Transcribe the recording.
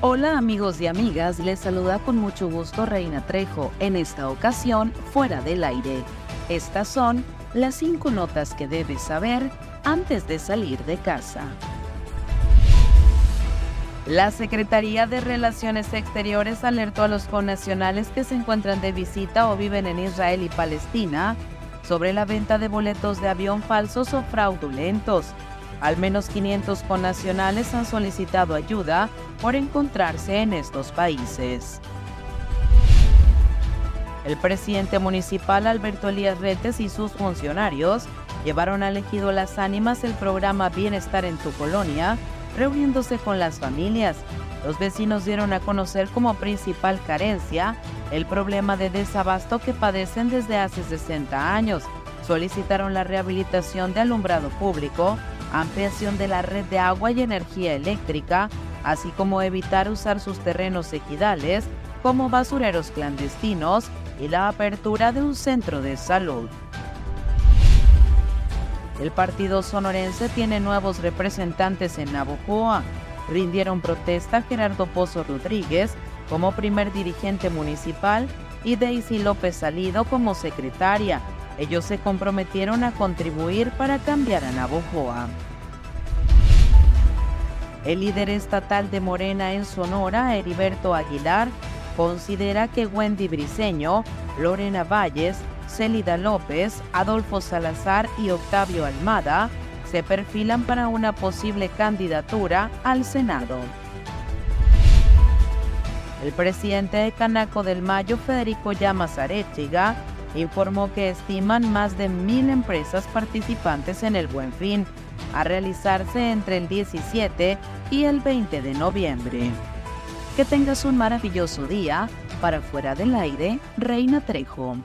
Hola amigos y amigas, les saluda con mucho gusto Reina Trejo, en esta ocasión fuera del aire. Estas son las cinco notas que debes saber antes de salir de casa. La Secretaría de Relaciones Exteriores alertó a los connacionales que se encuentran de visita o viven en Israel y Palestina sobre la venta de boletos de avión falsos o fraudulentos al menos 500 connacionales han solicitado ayuda por encontrarse en estos países. El presidente municipal Alberto Elías Retes y sus funcionarios llevaron al ejido Las Ánimas el programa Bienestar en tu colonia, reuniéndose con las familias. Los vecinos dieron a conocer como principal carencia el problema de desabasto que padecen desde hace 60 años. Solicitaron la rehabilitación de alumbrado público, ampliación de la red de agua y energía eléctrica, así como evitar usar sus terrenos equidales como basureros clandestinos y la apertura de un centro de salud. El partido sonorense tiene nuevos representantes en Navojoa. Rindieron protesta Gerardo Pozo Rodríguez como primer dirigente municipal y Daisy López Salido como secretaria, ellos se comprometieron a contribuir para cambiar a Navojoa. El líder estatal de Morena en Sonora, Heriberto Aguilar, considera que Wendy Briceño, Lorena Valles, Célida López, Adolfo Salazar y Octavio Almada se perfilan para una posible candidatura al Senado. El presidente de Canaco del Mayo, Federico Llamas Arechiga, informó que estiman más de mil empresas participantes en el Buen Fin, a realizarse entre el 17 y el 20 de noviembre. Que tengas un maravilloso día. Para fuera del aire, Reina Trejo.